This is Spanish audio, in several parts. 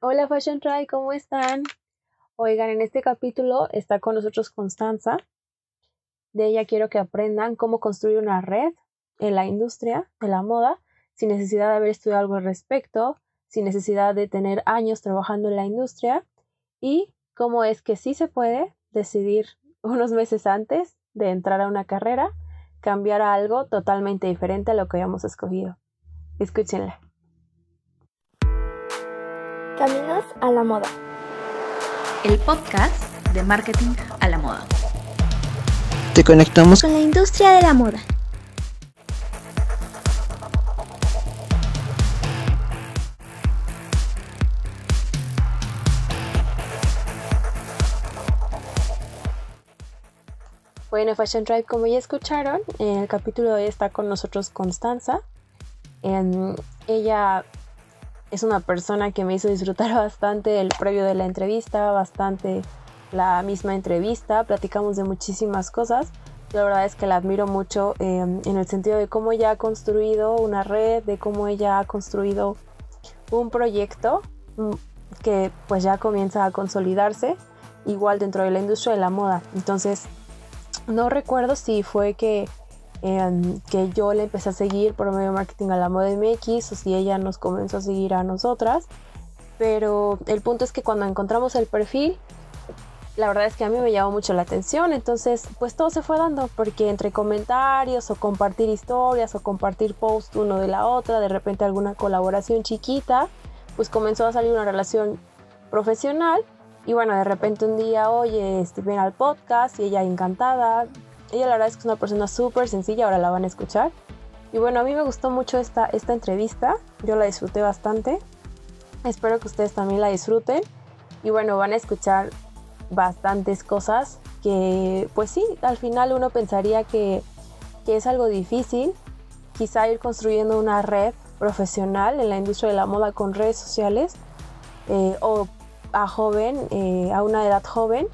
Hola Fashion Try, ¿cómo están? Oigan, en este capítulo está con nosotros Constanza. De ella quiero que aprendan cómo construir una red en la industria de la moda sin necesidad de haber estudiado algo al respecto, sin necesidad de tener años trabajando en la industria y cómo es que sí se puede decidir unos meses antes de entrar a una carrera, cambiar a algo totalmente diferente a lo que habíamos escogido. Escúchenla. Caminos a la moda. El podcast de marketing a la moda. Te conectamos con la industria de la moda. Bueno, Fashion Drive, como ya escucharon, en el capítulo de hoy está con nosotros Constanza. Em, ella es una persona que me hizo disfrutar bastante el previo de la entrevista, bastante la misma entrevista, platicamos de muchísimas cosas. La verdad es que la admiro mucho em, en el sentido de cómo ella ha construido una red, de cómo ella ha construido un proyecto mm, que pues ya comienza a consolidarse igual dentro de la industria de la moda. Entonces, no recuerdo si fue que, em, que yo le empecé a seguir por medio de marketing a la moda MX o si ella nos comenzó a seguir a nosotras. Pero el punto es que cuando encontramos el perfil, la verdad es que a mí me llamó mucho la atención. Entonces, pues todo se fue dando porque entre comentarios o compartir historias o compartir posts uno de la otra, de repente alguna colaboración chiquita, pues comenzó a salir una relación profesional y bueno, de repente un día, oye, este, ven al podcast y ella encantada. Ella la verdad es que es una persona súper sencilla, ahora la van a escuchar. Y bueno, a mí me gustó mucho esta, esta entrevista, yo la disfruté bastante. Espero que ustedes también la disfruten. Y bueno, van a escuchar bastantes cosas que pues sí, al final uno pensaría que, que es algo difícil. Quizá ir construyendo una red profesional en la industria de la moda con redes sociales eh, o a joven, eh, a una edad joven,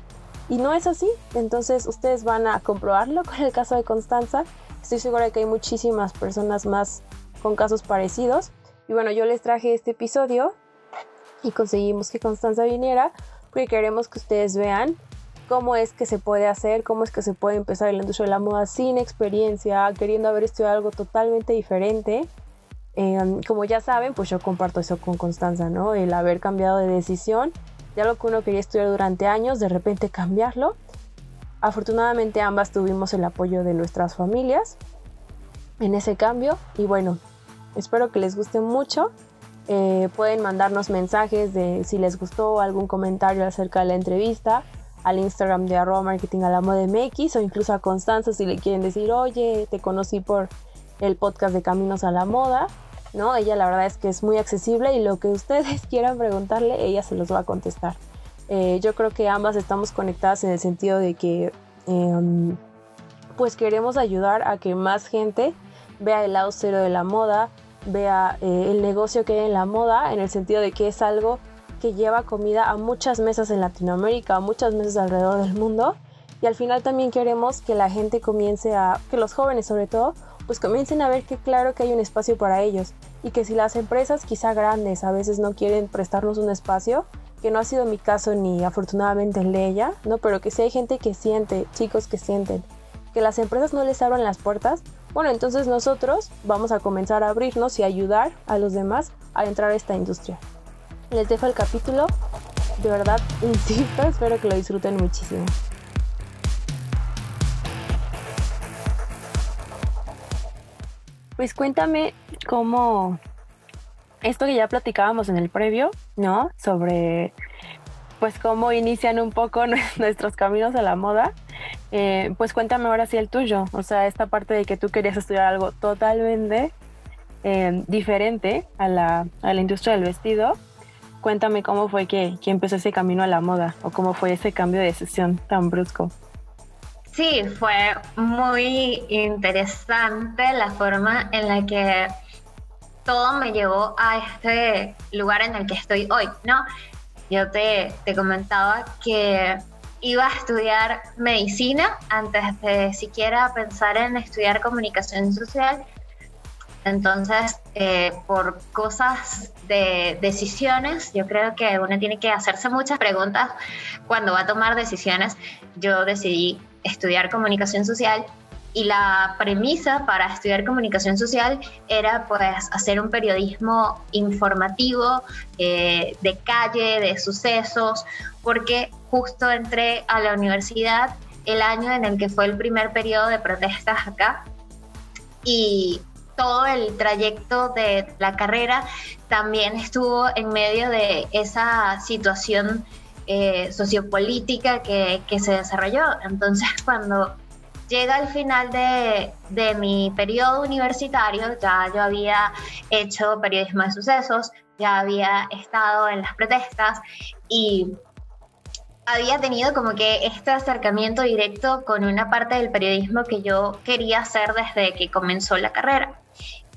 y no es así. Entonces ustedes van a comprobarlo con el caso de Constanza. Estoy segura de que hay muchísimas personas más con casos parecidos. Y bueno, yo les traje este episodio y conseguimos que Constanza viniera porque queremos que ustedes vean cómo es que se puede hacer, cómo es que se puede empezar en la de la moda sin experiencia, queriendo haber estudiado algo totalmente diferente Em, como ya saben, pues yo comparto eso con Constanza, ¿no? El haber cambiado de decisión, ya lo que uno quería estudiar durante años, de repente cambiarlo. Afortunadamente ambas tuvimos el apoyo de nuestras familias en ese cambio y bueno, espero que les guste mucho. Eh, pueden mandarnos mensajes de si les gustó algún comentario acerca de la entrevista al Instagram de arroba marketing a la moda MX o incluso a Constanza si le quieren decir, oye, te conocí por el podcast de Caminos a la Moda ¿no? Ella la verdad es que es muy accesible y lo que ustedes quieran preguntarle, ella se los va a contestar. Eh, yo creo que ambas estamos conectadas en el sentido de que em, pues queremos ayudar a que más gente vea el lado cero de la moda, vea eh, el negocio que hay en la moda, en el sentido de que es algo que lleva comida a muchas mesas en Latinoamérica, a muchas mesas alrededor del mundo. Y al final también queremos que la gente comience a, que los jóvenes sobre todo, pues comiencen a ver que claro que hay un espacio para ellos y que si las empresas quizá grandes a veces no quieren prestarnos un espacio, que no ha sido mi caso ni afortunadamente el de ella, ¿no? Pero que si hay gente que siente, chicos que sienten, que las empresas no les abran las puertas, bueno, entonces nosotros vamos a comenzar a abrirnos y ayudar a los demás a entrar a esta industria. Les dejo el capítulo, de verdad, insisto, espero que lo disfruten muchísimo. Pues cuéntame cómo esto que ya platicábamos en el previo, ¿no? Sobre pues cómo inician un poco nuestros caminos a la moda. Eh, pues cuéntame ahora sí el tuyo, o sea, esta parte de que tú querías estudiar algo totalmente eh, diferente a la, a la, industria del vestido. Cuéntame cómo fue que, que empezó ese camino a la moda o cómo fue ese cambio de decisión tan brusco. Sí, fue muy interesante la forma en la que todo me llevó a este lugar en el que estoy hoy, ¿no? Yo te, te comentaba que iba a estudiar medicina antes de siquiera pensar en estudiar comunicación social Entonces, eh, por cosas de decisiones, yo creo que uno tiene que hacerse muchas preguntas cuando va a tomar decisiones. Yo decidí estudiar comunicación social y la premisa para estudiar comunicación social era pues hacer un periodismo informativo eh, de calle, de sucesos, porque justo entré a la universidad el año en el que fue el primer periodo de protestas acá y todo el trayecto de la carrera también estuvo en medio de esa situación eh, sociopolítica que, que, se desarrolló. Entonces, cuando llega el final de, de, mi periodo universitario, ya yo había hecho periodismo de sucesos, ya había estado en las protestas y había tenido como que este acercamiento directo con una parte del periodismo que yo quería hacer desde que comenzó la carrera.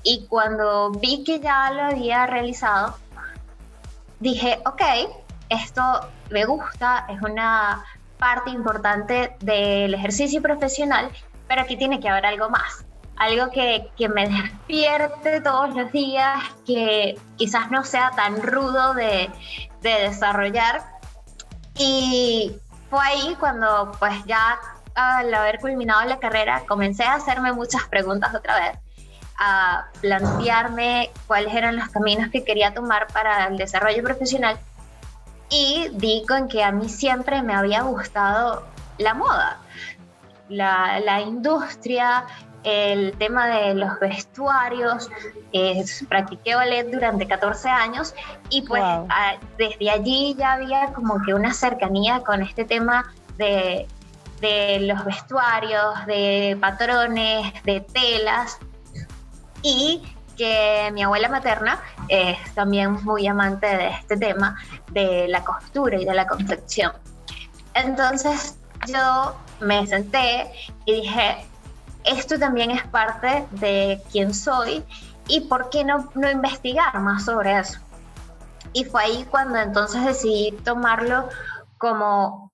Y cuando vi que ya lo había realizado, dije, ok, esto me gusta, es una parte importante del ejercicio profesional, pero aquí tiene que haber algo más, algo que, que, me despierte todos los días, que quizás no sea tan rudo de, de desarrollar. Y fue ahí cuando pues ya al haber culminado la carrera comencé a hacerme muchas preguntas otra vez a plantearme cuáles eran los caminos que quería tomar para el desarrollo profesional y di con que a mí siempre me había gustado la moda, la, la industria, el tema de los vestuarios, eh, practiqué ballet durante 14 años y pues desde allí ya había como que una cercanía con este tema de, de los vestuarios, de patrones, de telas y que mi abuela materna es también muy amante de este tema de la costura y de la confección. Entonces yo me senté y dije, esto también es parte de quién soy y por qué no, no investigar más sobre eso. Y fue ahí cuando entonces decidí tomarlo como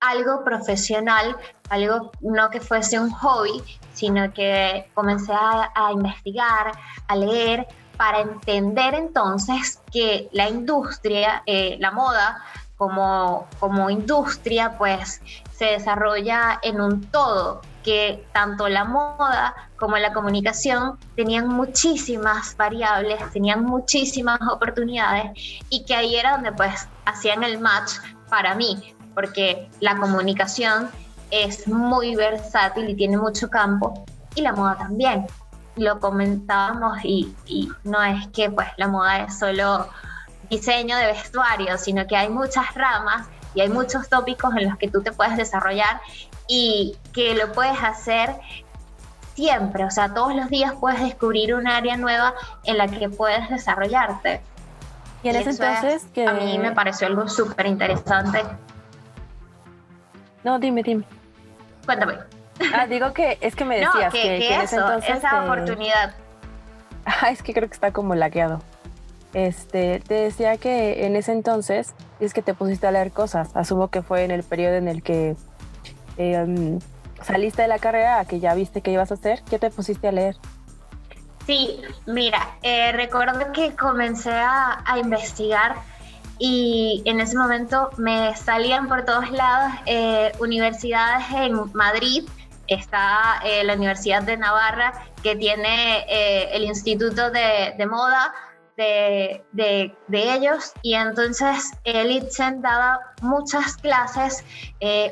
algo profesional, algo no que fuese un hobby, sino que comencé a, investigar, a leer, para entender entonces que la industria, eh, la moda como, como industria, pues se desarrolla en un todo, que tanto la moda como la comunicación tenían muchísimas variables, tenían muchísimas oportunidades y que ahí era donde pues hacían el match para mí, porque la comunicación es muy versátil y tiene mucho campo y la moda también. Lo comentábamos y, y no es que pues la moda es solo diseño de vestuario, sino que hay muchas ramas y hay muchos tópicos en los que tú te puedes desarrollar y que lo puedes hacer siempre, o sea, todos los días puedes descubrir un área nueva en la que puedes desarrollarte. Y en ese entonces que... A mí me pareció algo súper interesante. No, dime, dime. Cuéntame. Ah, digo que es que me decías que, en ese entonces esa oportunidad. Ah, es que creo que está como laqueado. Este, te decía que en ese entonces es que te pusiste a leer cosas. Asumo que fue en el periodo en el que em, saliste de la carrera, que ya viste que ibas a hacer. ¿Qué te pusiste a leer? Sí, mira, eh, recuerdo que comencé a, a investigar y en ese momento me salían por todos lados eh, universidades en Madrid, está eh, la Universidad de Navarra que tiene eh, el Instituto de, de Moda de, de, de, ellos y entonces el ITSEN daba muchas clases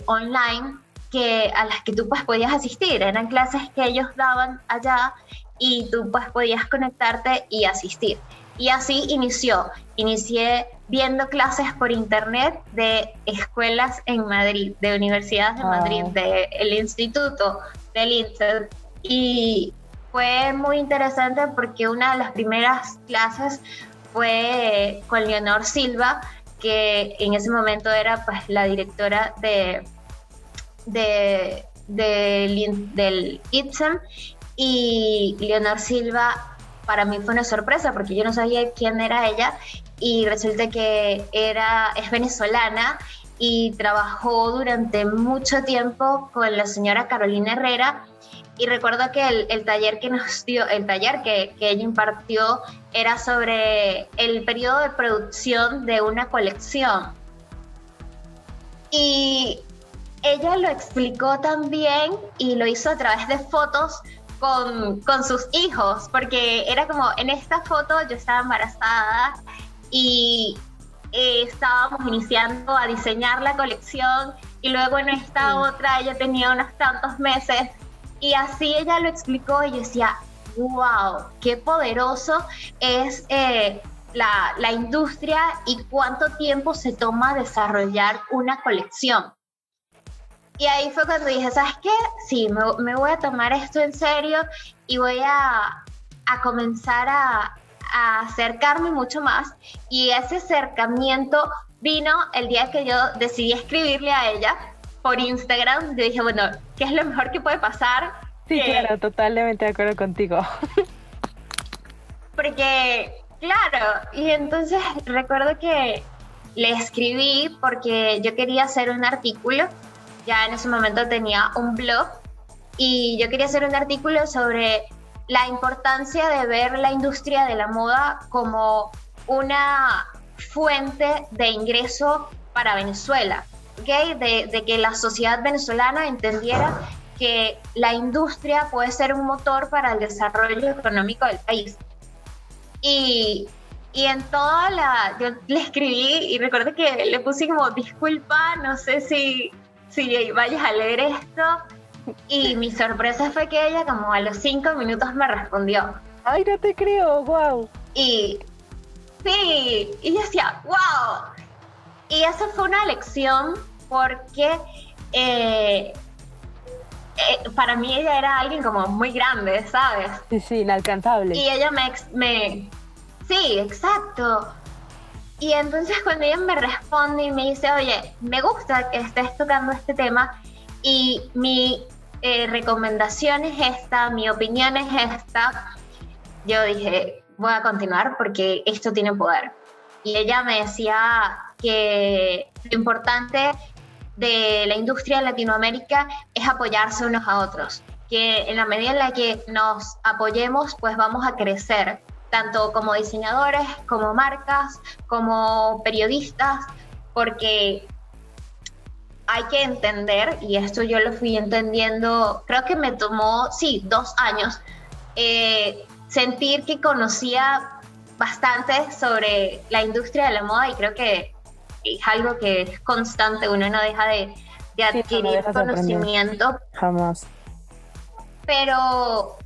online que, a las que tú pues podías asistir, eran clases que ellos daban allá y tú pues podías conectarte y asistir. Y así inició. Inicié viendo clases por internet de escuelas en Madrid, de universidades de Madrid, del instituto, del INSET. Y fue muy interesante porque una de las primeras clases fue con Leonor Silva, que en ese momento era pues la directora de, de, del ITSEM y Leonor Silva para mí fue una sorpresa porque yo no sabía quién era ella y resulta que era, es venezolana y trabajó durante mucho tiempo con la señora Carolina Herrera y recuerdo que el, taller que nos dio, el taller que, que, ella impartió era sobre el periodo de producción de una colección. Y ella lo explicó también y lo hizo a través de fotos con, con sus hijos, porque era como, en esta foto yo estaba embarazada y eh, estábamos iniciando a diseñar la colección y luego en esta otra ella tenía unos tantos meses y así ella lo explicó y yo decía, wow, qué poderoso es eh, la, la, industria y cuánto tiempo se toma desarrollar una colección. Y ahí fue cuando dije, ¿sabes qué? Sí, me, me voy a tomar esto en serio y voy a, a comenzar a, a acercarme mucho más. Y ese acercamiento vino el día que yo decidí escribirle a ella por Instagram. Yo dije, bueno, ¿qué es lo mejor que puede pasar? Sí, claro, totalmente de acuerdo contigo. Porque, claro, y entonces recuerdo que le escribí porque yo quería hacer un artículo. Ya en ese momento tenía un blog y yo quería hacer un artículo sobre la importancia de ver la industria de la moda como una fuente de ingreso para Venezuela, ¿okay? de, que la sociedad venezolana entendiera que la industria puede ser un motor para el desarrollo económico del país. Y, y en toda la, yo le escribí y recuerdo que le puse como disculpa, no sé si, si vayas a leer esto. Y mi sorpresa fue que ella como a los cinco minutos me respondió. Ay, no te creo, wow. Y Sí, y yo decía, wow. Y eso fue una lección porque eh, eh, para mí ella era alguien como muy grande, ¿sabes? Sí, sí, inalcanzable. Y ella me, me... Sí, exacto. Y entonces cuando ella me responde y me dice, oye, me gusta que estés tocando este tema y mi eh, recomendación es esta, mi opinión es esta, yo dije, voy a continuar porque esto tiene poder. Y ella me decía que lo importante de la industria de Latinoamérica es apoyarse unos a otros, que en la medida en la que nos apoyemos, pues vamos a crecer, tanto como diseñadores, como marcas, como periodistas, porque hay que entender, y esto yo lo fui entendiendo, creo que me tomó, sí, dos años, eh, sentir que conocía bastante sobre la industria de la moda y creo que es algo que es constante, uno no deja de, adquirir conocimiento. Jamás. Pero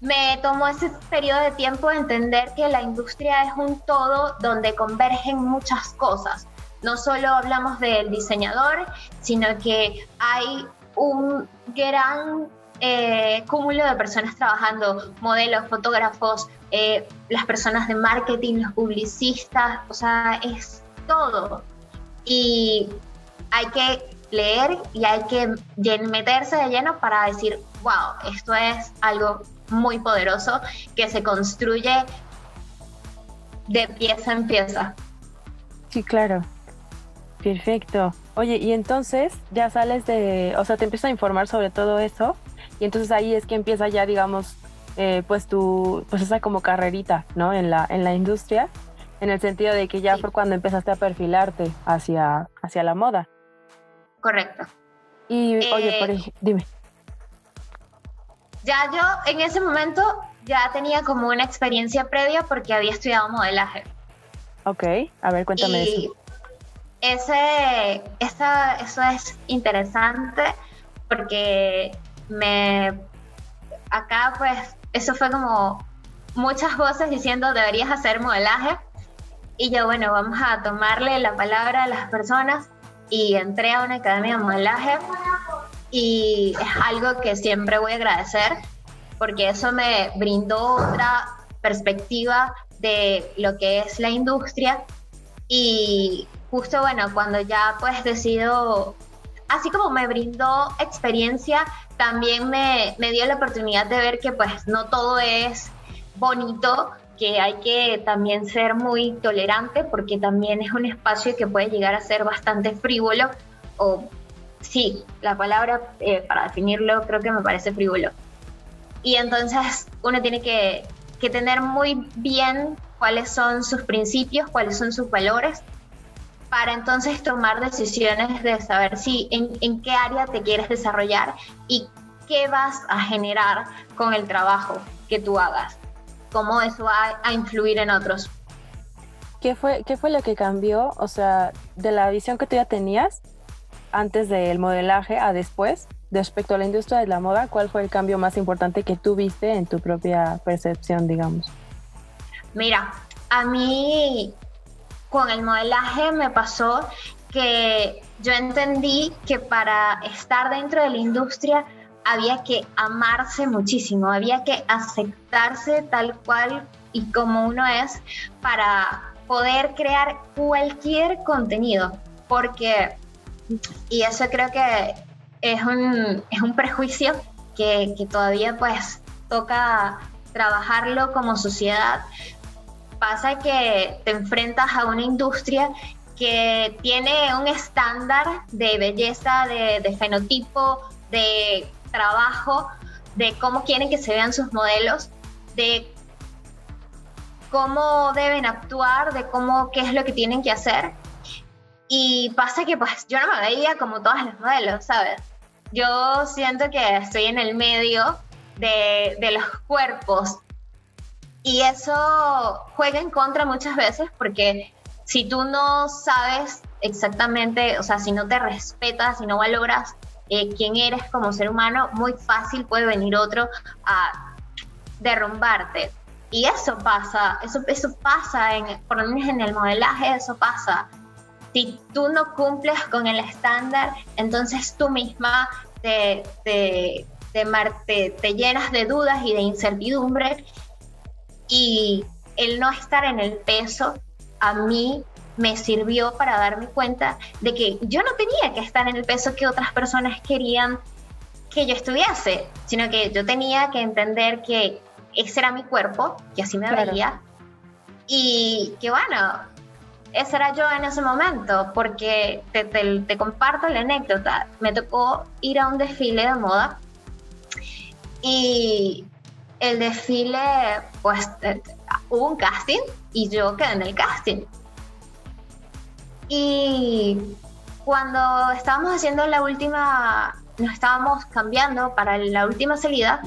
me tomó ese periodo de tiempo de entender que la industria es un todo donde convergen muchas cosas. No solo hablamos del diseñador, sino que hay un gran eh, cúmulo de personas trabajando, modelos, fotógrafos, eh, las personas de marketing, los publicistas, o sea, es todo. Y hay que leer y hay que meterse de lleno para decir, wow, esto es algo muy poderoso que se construye de pieza en pieza. Sí, claro. Perfecto. Oye, y entonces ya sales de, o sea, te empiezas a informar sobre todo eso y entonces ahí es que empieza ya, digamos, eh, pues tu, pues esa como carrerita, ¿no? En la, en la industria, en el sentido de que ya fue cuando empezaste a perfilarte hacia, hacia la moda. Correcto. Y, oye, por ejemplo, dime. Ya yo en ese momento ya tenía como una experiencia previa porque había estudiado modelaje. Ok, a ver, cuéntame y Ese, esa, eso es interesante porque me acá pues eso fue como muchas voces diciendo deberías hacer modelaje y yo bueno vamos a tomarle la palabra a las personas y entré a una academia de modelaje y es algo que siempre voy a agradecer porque eso me brindó otra perspectiva de lo que es la industria y justo bueno cuando ya pues decido así como me brindó experiencia también me, dio la oportunidad de ver que pues no todo es bonito, que hay que también ser muy tolerante porque también es un espacio que puede llegar a ser bastante frívolo o sí, la palabra eh, para definirlo creo que me parece frívolo. Y entonces uno tiene que, que tener muy bien cuáles son sus principios, cuáles son sus valores, para entonces tomar decisiones de saber si en, en, qué área te quieres desarrollar y qué vas a generar con el trabajo que tú hagas, cómo eso va a influir en otros. ¿Qué fue, qué fue lo que cambió, o sea, de la visión que tú ya tenías antes del modelaje a después, respecto a la industria de la moda, cuál fue el cambio más importante que tú viste en tu propia percepción, digamos? Mira, a mí con el modelaje me pasó que yo entendí que para estar dentro de la industria había que amarse muchísimo, había que aceptarse tal cual y como uno es para poder crear cualquier contenido, porque, y eso creo que es un, es un prejuicio que, que todavía pues toca trabajarlo como sociedad, pasa que te enfrentas a una industria que tiene un estándar de belleza, de, fenotipo, de trabajo, de cómo quieren que se vean sus modelos, de cómo deben actuar, de cómo, qué es lo que tienen que hacer. Y pasa que pues yo no me veía como todas las modelos, ¿sabes? Yo siento que estoy en el medio de, de los cuerpos y eso juega en contra muchas veces porque si tú no sabes exactamente, o sea, si no te respetas, si no valoras eh, quién eres como ser humano, muy fácil puede venir otro a derrumbarte. Y eso pasa, eso, eso pasa, en, por lo menos en el modelaje, eso pasa. Si tú no cumples con el estándar, entonces tú misma te, te, te, te llenas de dudas y de incertidumbre y el no estar en el peso a mí me sirvió para darme cuenta de que yo no tenía que estar en el peso que otras personas querían que yo estuviese, sino que yo tenía que entender que ese era mi cuerpo, que así me veía, y que bueno, ese era yo en ese momento, porque te, te comparto la anécdota, me tocó ir a un desfile de moda y el desfile, pues eh, hubo un casting y yo quedé en el casting. Y cuando estábamos haciendo la última, nos estábamos cambiando para la última salida,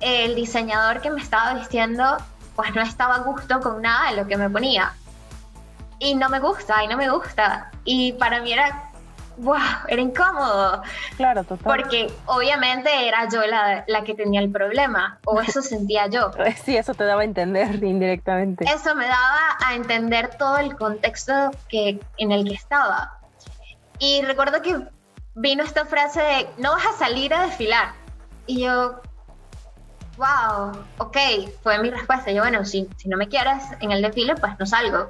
el diseñador que me estaba vistiendo, pues no estaba a gusto con nada de lo que me ponía. Y no me gusta, y no me gusta. Y para mí era wow, era incómodo. Claro, total. Porque obviamente era yo la, la, que tenía el problema, o eso sentía yo. Sí, eso te daba a entender indirectamente. Eso me daba a entender todo el contexto que, en el que estaba. Y recuerdo que vino esta frase de, no vas a salir a desfilar. Y yo, wow, ok, fue mi respuesta. Yo, bueno, si, si no me quieres en el desfile, pues no salgo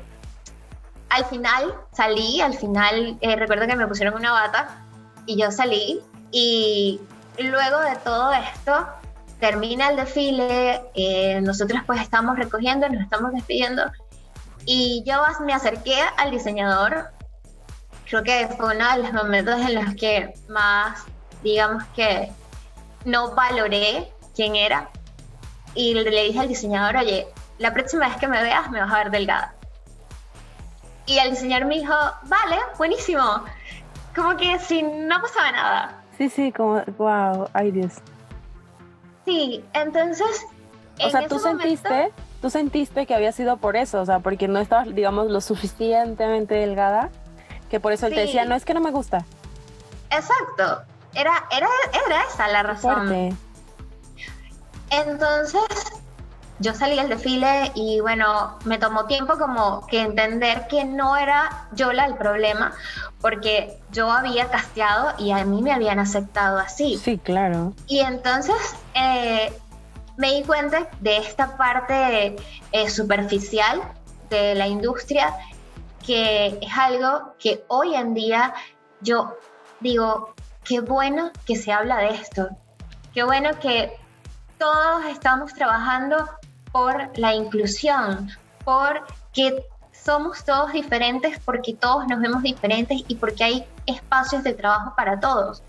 al final salí, al final eh, recuerdo que me pusieron una bata y yo salí y luego de todo esto termina el desfile, eh, nosotros pues estamos recogiendo, nos estamos despidiendo y yo me acerqué al diseñador, creo que fue uno de los momentos en los que más, digamos que no valoré quién era y le dije al diseñador, oye, la próxima vez que me veas me vas a ver delgada. Y el diseñador me dijo, vale, buenísimo. Como que si no pasaba nada. Sí, sí, como, wow, ay Dios. Sí, entonces... O sea, tú sentiste, tú sentiste que había sido por eso, o sea, porque no estabas, digamos, lo suficientemente delgada, que por eso él te decía, no es que no me gusta. Exacto, era, era, era esa la razón. Entonces, yo salí al desfile y bueno, me tomó tiempo como que entender que no era yo la el problema, porque yo había casteado y a mí me habían aceptado así. Sí, claro. Y entonces eh, me di cuenta de esta parte eh, superficial de la industria, que es algo que hoy en día yo digo, qué bueno que se habla de esto, qué bueno que todos estamos trabajando por la inclusión, porque somos todos diferentes, porque todos nos vemos diferentes y porque hay espacios de trabajo para todos.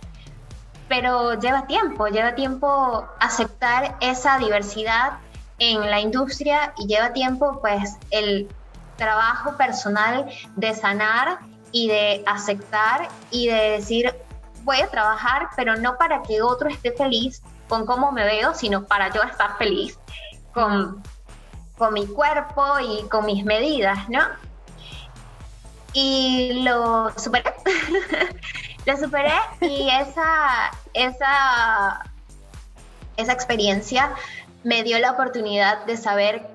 pero lleva tiempo, lleva tiempo aceptar esa diversidad en la industria y lleva tiempo pues el trabajo personal de sanar y de aceptar y de decir voy a trabajar, pero no para que otro esté feliz con cómo me veo, sino para yo estar feliz con, con mi cuerpo y con mis medidas, ¿no? Y lo superé. lo superé y esa, esa, esa experiencia me dio la oportunidad de saber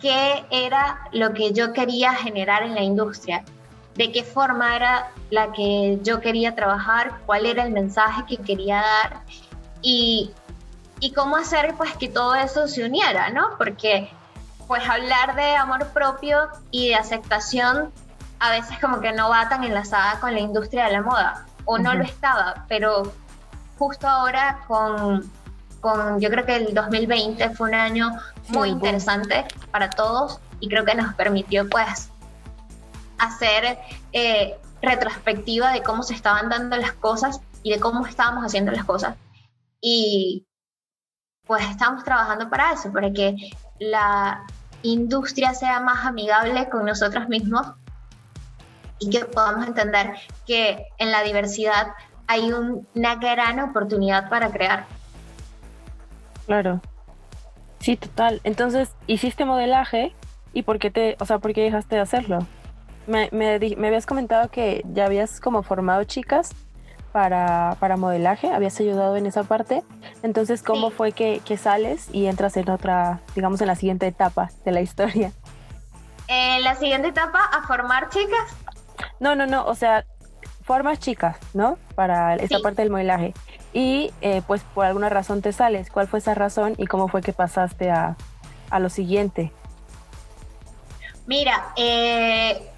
qué era lo que yo quería generar en la industria, de qué forma era la que yo quería trabajar, cuál era el mensaje que quería dar y, y cómo hacer pues que todo eso se uniera, ¿no? Porque pues hablar de amor propio y de aceptación a veces como que no va tan enlazada con la industria de la moda, o no lo estaba, pero justo ahora con, con, yo creo que el 2020 fue un año muy interesante para todos y creo que nos permitió pues hacer eh, retrospectiva de cómo se estaban dando las cosas y de cómo estábamos haciendo las cosas. Y pues estamos trabajando para eso, para que la industria sea más amigable con nosotros mismos y que podamos entender que en la diversidad hay una gran oportunidad para crear. Claro. Sí, total. Entonces, hiciste modelaje y por qué te, o sea, por qué dejaste de hacerlo? Me, me, me habías comentado que ya habías como formado chicas para, para modelaje, habías ayudado en esa parte. Entonces, ¿cómo fue que, que, sales y entras en otra, digamos, en la siguiente etapa de la historia? En la siguiente etapa, a formar chicas. No, no, no, o sea, formas chicas, ¿no? Para esa parte del modelaje. Y eh, pues por alguna razón te sales. ¿Cuál fue esa razón y cómo fue que pasaste a, a lo siguiente? Mira, eh,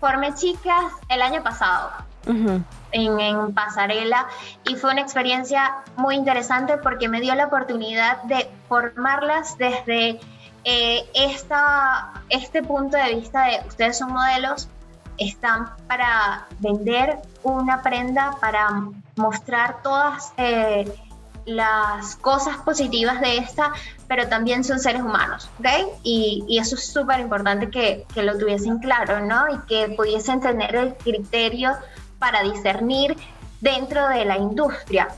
formé chicas el año pasado en, en, Pasarela y fue una experiencia muy interesante porque me dio la oportunidad de formarlas desde eh, esta, este punto de vista de ustedes son modelos, están para vender una prenda, para mostrar todas eh, las cosas positivas de esta, pero también son seres humanos, ¿ok? Y, y eso es súper importante que, que, lo tuviesen claro, ¿no? Y que pudiesen tener el criterio para discernir dentro de la industria.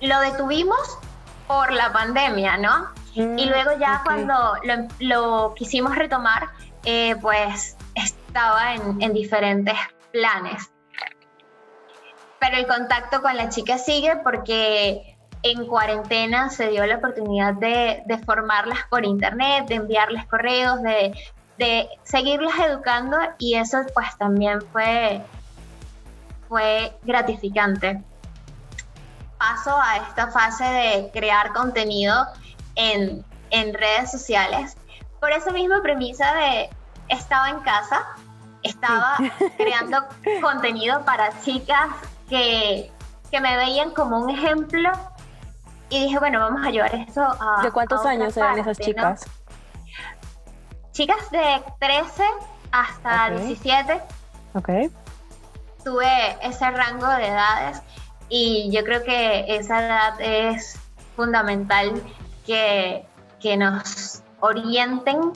Lo detuvimos por la pandemia, ¿no? y Mm, luego ya cuando lo, lo, quisimos retomar, eh, pues estaba en, en, diferentes planes. Pero el contacto con la chica sigue porque en cuarentena se dio la oportunidad de, de formarlas por internet, de enviarles correos, de, de, seguirlas educando y eso pues también fue, fue gratificante. Paso a esta fase de crear contenido en, en redes sociales por esa misma premisa de estaba en casa, estaba sí. creando contenido para chicas que, que, me veían como un ejemplo y dije, bueno, vamos a llevar esto a... ¿De cuántos a años eran esas chicas? ¿no? Chicas de 13 hasta okay. 17. Ok. Tuve ese rango de edades y yo creo que esa edad es fundamental que, que nos orienten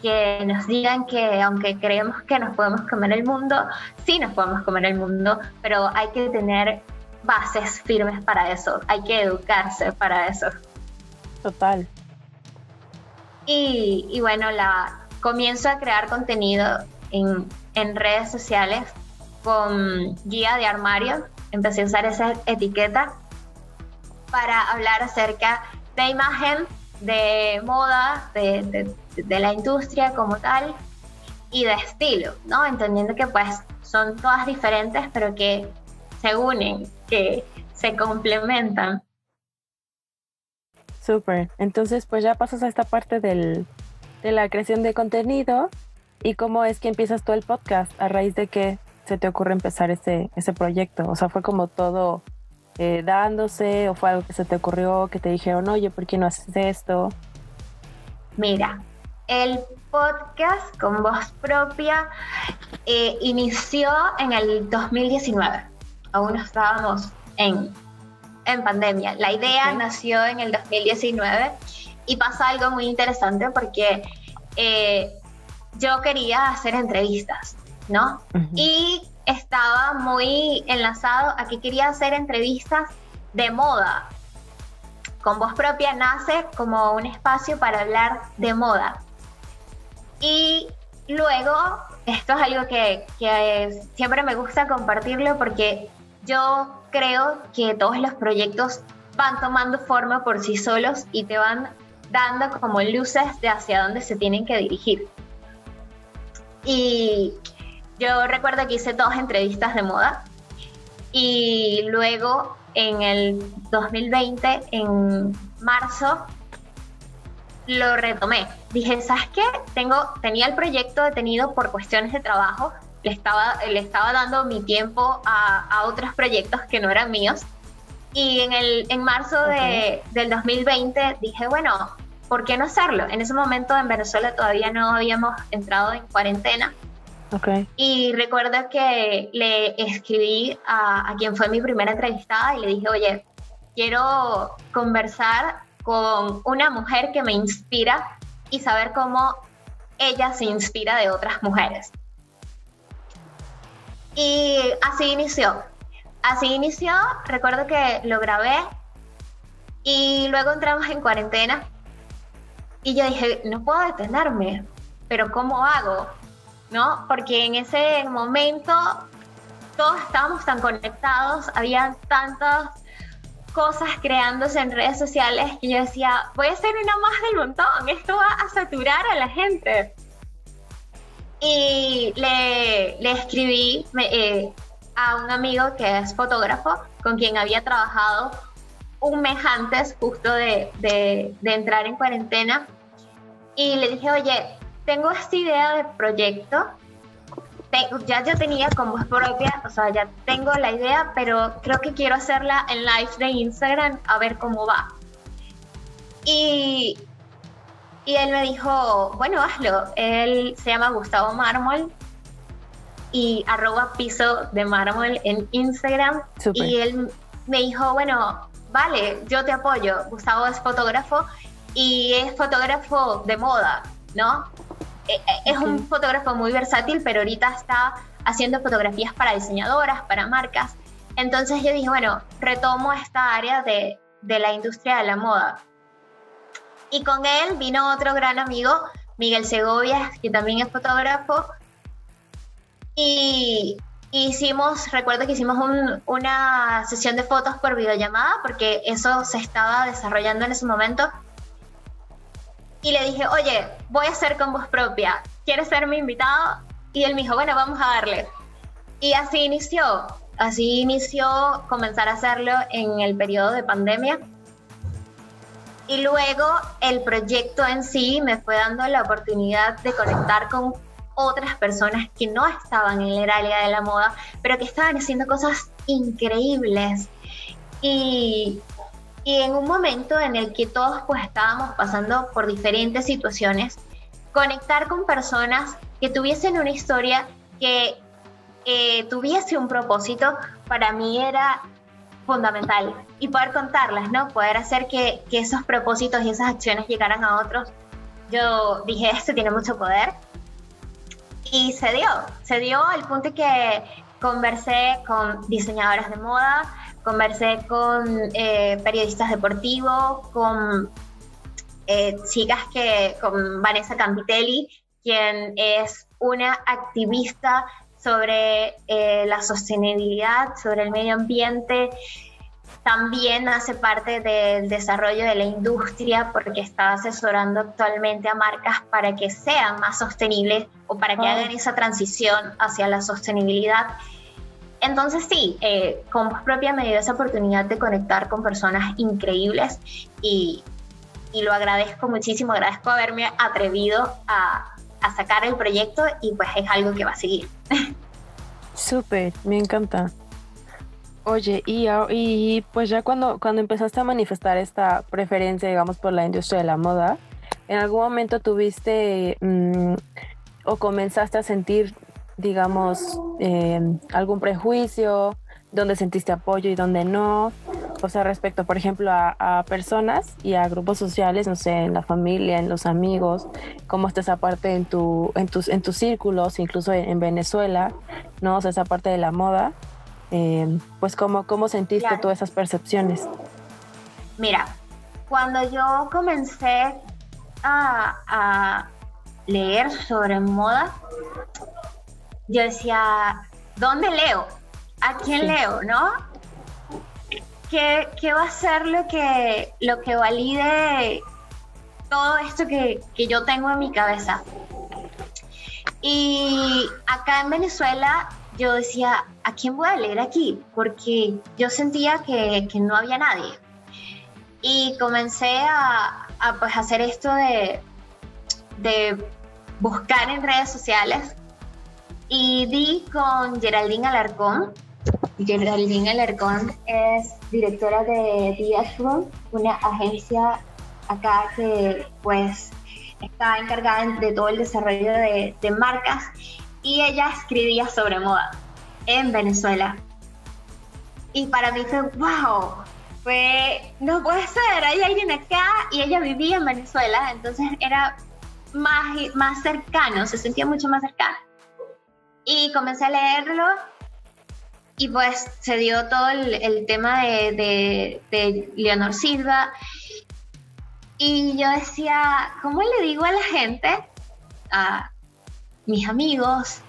que nos digan que aunque creemos que nos podemos comer el mundo, sí nos podemos comer el mundo, pero hay que tener bases firmes para eso, hay que educarse para eso. Total. Y, y bueno, la, comienzo a crear contenido en, en redes sociales con guía de armario, empecé a usar esa etiqueta para hablar acerca de imagen, de moda, de, de, la industria como tal y de estilo, ¿no? Entendiendo que pues son todas diferentes, pero que se unen, que se complementan. Súper. Entonces, pues ya pasas a esta parte del, de la creación de contenido y cómo es que empiezas todo el podcast, a raíz de que se te ocurre empezar ese, ese proyecto. O sea, fue como todo eh, dándose o fue algo que se te ocurrió, que te dijeron, oye, ¿por qué no haces esto? Mira, el podcast con voz propia eh, inició en el 2019. Aún no estábamos en en pandemia. La idea nació en el 2019 y pasa algo muy interesante porque eh, yo quería hacer entrevistas, ¿no? Y estaba muy enlazado a que quería hacer entrevistas de moda. Con voz propia nace como un espacio para hablar de moda. Y luego, esto es algo que, que siempre me gusta compartirlo porque yo creo que todos los proyectos van tomando forma por sí solos y te van dando como luces de hacia dónde se tienen que dirigir. Y yo recuerdo que hice dos entrevistas de moda y luego en el 2020, en marzo, lo retomé. Dije, ¿sabes qué? Tengo, tenía el proyecto detenido por cuestiones de trabajo, le estaba, le estaba dando mi tiempo a, a otros proyectos que no eran míos. Y en, el, en marzo de, del 2020 dije, bueno, ¿por qué no hacerlo? En ese momento en Venezuela todavía no habíamos entrado en cuarentena. Okay. Y recuerdo que le escribí a, a, quien fue mi primera entrevistada y le dije, oye, quiero conversar con una mujer que me inspira y saber cómo ella se inspira de otras mujeres. Y así inició. Así inició, recuerdo que lo grabé y luego entramos en cuarentena y yo dije, no puedo detenerme, pero ¿cómo hago? ¿No? Porque en ese momento todos estábamos tan conectados, había tantas cosas creándose en redes sociales que yo decía, voy a ser una más del montón, esto va a saturar a la gente. Y le, le escribí eh, a un amigo que es fotógrafo, con quien había trabajado un mes antes justo de, de, de entrar en cuarentena. Y le dije, oye, tengo esta idea de proyecto ya yo tenía con voz propia, o sea, ya tengo la idea, pero creo que quiero hacerla en live de Instagram a ver cómo va. Y, y él me dijo, bueno, hazlo. Él se llama Gustavo Mármol y arroba piso de mármol en Instagram. Y él me dijo, bueno, vale, yo te apoyo. Gustavo es fotógrafo y es fotógrafo de moda, ¿no? Eh, eh, es un fotógrafo muy versátil, pero ahorita está haciendo fotografías para diseñadoras, para marcas. Entonces yo dije, bueno, retomo esta área de, de la industria de la moda. Y con él vino otro gran amigo, Miguel Segovia, que también es fotógrafo. Y hicimos, recuerdo que hicimos un, una sesión de fotos por videollamada, porque eso se estaba desarrollando en ese momento y le dije, oye, voy a hacer con voz propia, ¿quieres ser mi invitado? Y él me dijo, bueno, vamos a darle. Y así inició, así inició comenzar a hacerlo en el periodo de pandemia. Y luego el proyecto en sí me fue dando la oportunidad de conectar con otras personas que no estaban en el área de la moda, pero que estaban haciendo cosas increíbles. Y y en un momento en el que todos pues estábamos pasando por diferentes situaciones, conectar con personas que tuviesen una historia que eh, tuviese un propósito, para mí era fundamental. Y poder contarlas, ¿no? Poder hacer que, que esos propósitos y esas acciones llegaran a otros. Yo dije, esto tiene mucho poder. Y se dio, se dio al punto que conversé con diseñadoras de moda, conversé con eh, periodistas deportivos, con eh, chicas que, con Vanessa Campitelli, quien es una activista sobre eh, la sostenibilidad, sobre el medio ambiente. También hace parte del desarrollo de la industria porque está asesorando actualmente a marcas para que sean más sostenibles o para que hagan esa transición hacia la sostenibilidad. Entonces sí, eh, con propia me dio esa oportunidad de conectar con personas increíbles y, lo agradezco muchísimo, agradezco haberme atrevido a, sacar el proyecto y pues es algo que va a seguir. Súper, me encanta. Oye, y, pues ya cuando, cuando empezaste a manifestar esta preferencia, digamos, por la industria de la moda, ¿en algún momento tuviste mmm, o comenzaste a sentir digamos, eh, algún prejuicio, dónde sentiste apoyo y dónde no, o sea, respecto, por ejemplo, a, personas y a grupos sociales, no sé, en la familia, en los amigos, cómo está esa parte en, tu, en, tus, en tus círculos, incluso en, Venezuela, ¿no? O sea, esa parte de la moda, eh, pues cómo, cómo sentiste todas esas percepciones. Mira, cuando yo comencé a, a leer sobre moda, yo decía, ¿dónde leo? ¿A quién leo? ¿No? ¿Qué, ¿Qué, va a ser lo que, lo que valide todo esto que, que yo tengo en mi cabeza? Y acá en Venezuela yo decía, ¿a quién voy a leer aquí? Porque yo sentía que, que no había nadie. Y comencé a, a pues, hacer esto de, de buscar en redes sociales y di con Geraldine Alarcón. Geraldine Alarcón es directora de The una agencia acá que pues está encargada de todo el desarrollo de, de marcas y ella escribía sobre moda en Venezuela. Y para mí fue, wow, fue, no puede ser, hay alguien acá y ella vivía en Venezuela, entonces era más, más cercano, se sentía mucho más cercano. Y comencé a leerlo y pues se dio todo el, tema de, de, Leonor Silva. Y yo decía, ¿cómo le digo a la gente, a mis amigos,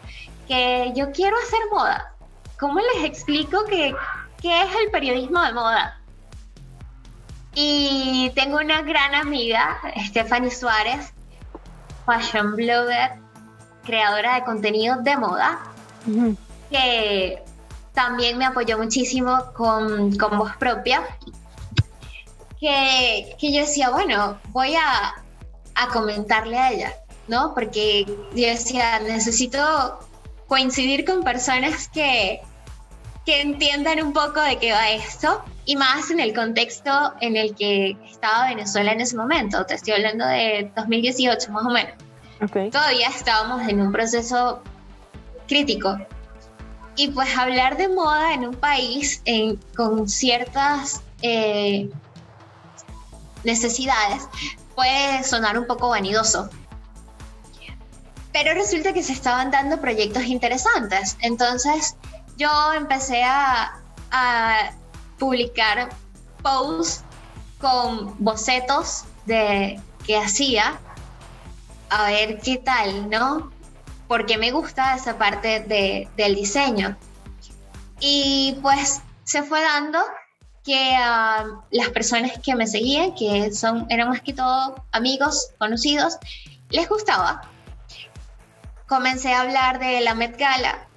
que yo quiero hacer moda? ¿Cómo les explico que, qué es el periodismo de moda? Y tengo una gran amiga, Stephanie Suárez, fashion blogger, creadora de contenido de moda, que también me apoyó muchísimo con, con voz propia, que, que, yo decía, bueno, voy a, a comentarle a ella, ¿no? Porque yo decía, necesito coincidir con personas que, que entiendan un poco de qué va esto y más en el contexto en el que estaba Venezuela en ese momento. Te estoy hablando de 2018 más o menos. Todavía estábamos en un proceso crítico. Y pues hablar de moda en un país con ciertas eh, necesidades puede sonar un poco vanidoso. Pero resulta que se estaban dando proyectos interesantes. Entonces yo empecé a, a publicar posts con bocetos de que hacía a ver qué tal, ¿no? Porque me gusta esa parte de, del diseño. Y pues se fue dando que a las personas que me seguían, que son, eran más que todo amigos, conocidos, les gustaba. Comencé a hablar de la Met Gala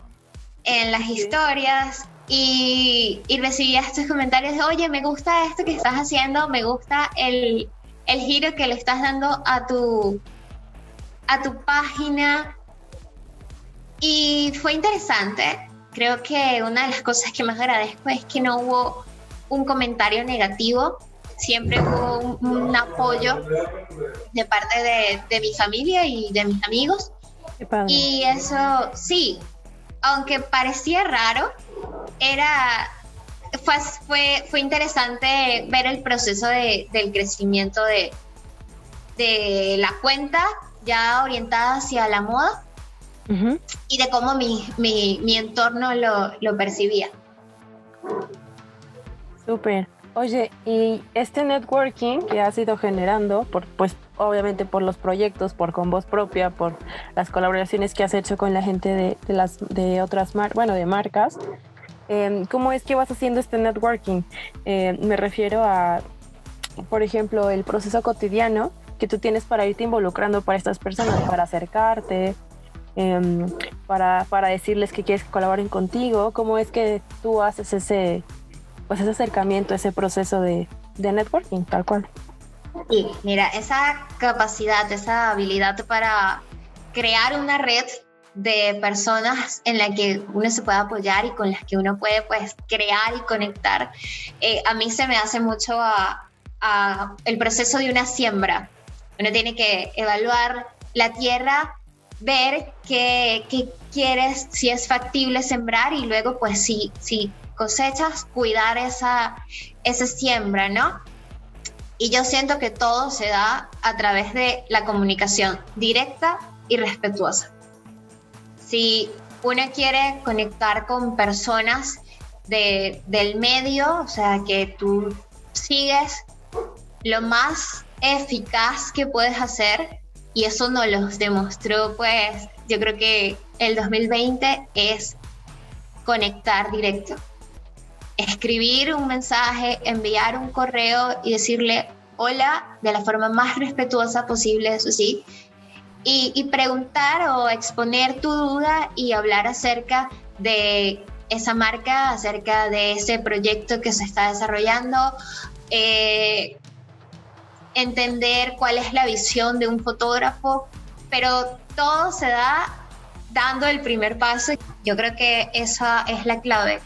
en las historias y, y recibía estos comentarios de, oye, me gusta esto que estás haciendo, me gusta el, el giro que le estás dando a tu, a tu página y fue interesante. Creo que una de las cosas que más agradezco es que no hubo un comentario negativo, siempre hubo un, apoyo de parte de, de, mi familia y de mis amigos. Y eso, sí, aunque parecía raro, era, fue, fue, fue interesante ver el proceso de, del crecimiento de, de la cuenta ya orientada hacia la moda y de cómo mi, mi, mi entorno lo, lo percibía. Súper. Oye, y este networking que has ido generando, por, pues obviamente por los proyectos, por con voz propia, por las colaboraciones que has hecho con la gente de, de las de otras mar bueno, de marcas, em, ¿cómo es que vas haciendo este networking? Eh, me refiero a, por ejemplo, el proceso cotidiano que tú tienes para irte involucrando para estas personas, para acercarte, em, para, para, decirles que quieres que colaboren contigo? ¿Cómo es que tú haces ese, pues ese acercamiento, ese proceso de, de networking, tal cual? Sí, mira, esa capacidad, esa habilidad para crear una red de personas en la que uno se puede apoyar y con las que uno puede pues crear y conectar, eh, a mí se me hace mucho a, a el proceso de una siembra. Uno tiene que evaluar la tierra, ver qué, qué, quieres, si es factible sembrar y luego pues si, si cosechas, cuidar esa, esa siembra, ¿no? Y yo siento que todo se da a través de la comunicación directa y respetuosa. Si uno quiere conectar con personas de, del medio, o sea, que tú sigues lo más eficaz que puedes hacer, y eso nos lo demostró, pues, yo creo que el 2020 es conectar directo. Escribir un mensaje, enviar un correo y decirle hola de la forma más respetuosa posible, eso sí, y, preguntar o exponer tu duda y hablar acerca de esa marca, acerca de ese proyecto que se está desarrollando, eh, entender cuál es la visión de un fotógrafo, pero todo se da dando el primer paso. Yo creo que esa es la clave.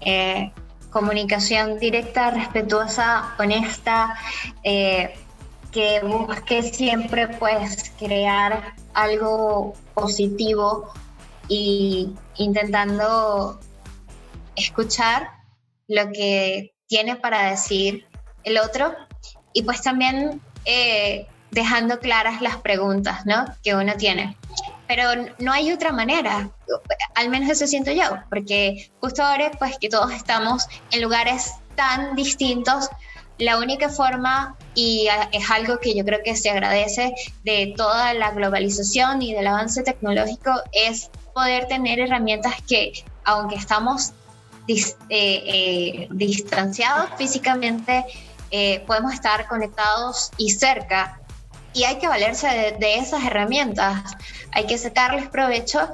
Eh, comunicación directa, respetuosa, honesta, eh, que busque siempre pues crear algo positivo y intentando escuchar lo que tiene para decir el otro y pues también eh, dejando claras las preguntas ¿no? que uno tiene. Pero no hay otra manera, al menos eso siento yo, porque justo ahora pues que todos estamos en lugares tan distintos, la única forma, y es algo que yo creo que se agradece de toda la globalización y del avance tecnológico, es poder tener herramientas que, aunque estamos eh, eh, distanciados físicamente, eh, podemos estar conectados y cerca. Y hay que valerse de, de esas herramientas, hay que sacarles provecho,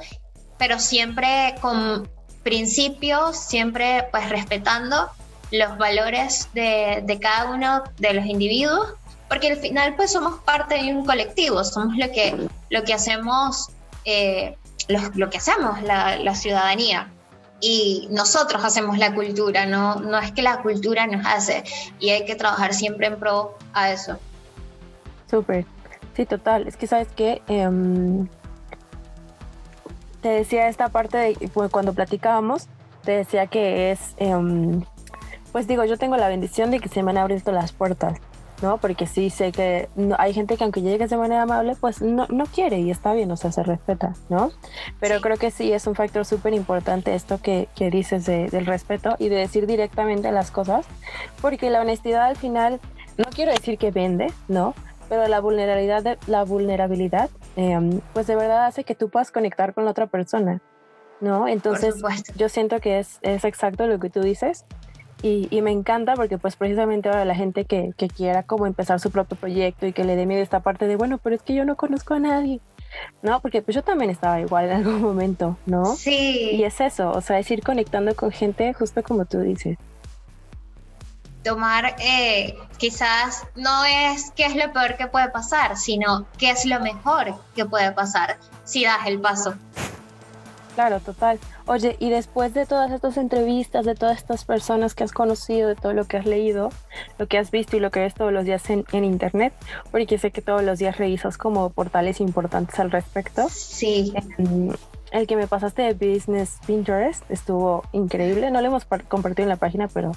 pero siempre con principios, siempre pues respetando los valores de, de, cada uno de los individuos, porque al final pues somos parte de un colectivo, somos lo que, lo que hacemos, eh, lo, que hacemos la, la, ciudadanía. Y nosotros hacemos la cultura, no, no es que la cultura nos hace y hay que trabajar siempre en pro a eso. Súper, sí, total. Es que sabes que em, te decía esta parte de pues, cuando platicábamos, te decía que es em, pues digo, yo tengo la bendición de que se me han abierto las puertas, ¿no? Porque sí sé que hay gente que aunque llegue de manera amable, pues no, no quiere y está bien, o sea, se respeta, ¿no? Pero creo que sí es un factor súper importante esto que, que dices del respeto y de decir directamente las cosas, porque la honestidad al final, no quiero decir que vende, ¿no? Pero la vulnerabilidad, de, la vulnerabilidad em, pues de verdad hace que tú puedas conectar con la otra persona, ¿no? Entonces, yo siento que es, es exacto lo que tú dices y, me encanta porque pues precisamente ahora la gente que, que, quiera como empezar su propio proyecto y que le dé miedo esta parte de, bueno, pero es que yo no conozco a nadie. No, porque pues yo también estaba igual en algún momento, ¿no? Sí. Y es eso, o sea, es ir conectando con gente justo como tú dices. Tomar, eh, quizás no es qué es lo peor que puede pasar, sino qué es lo mejor que puede pasar si das el paso. Claro, total. Oye, y después de todas estas entrevistas, de todas estas personas que has conocido, de todo lo que has leído, lo que has visto y lo que ves todos los días en, internet, porque sé que todos los días revisas como portales importantes al respecto. Sí. Em, el que me pasaste de Business Pinterest estuvo increíble. No lo hemos compartido en la página, pero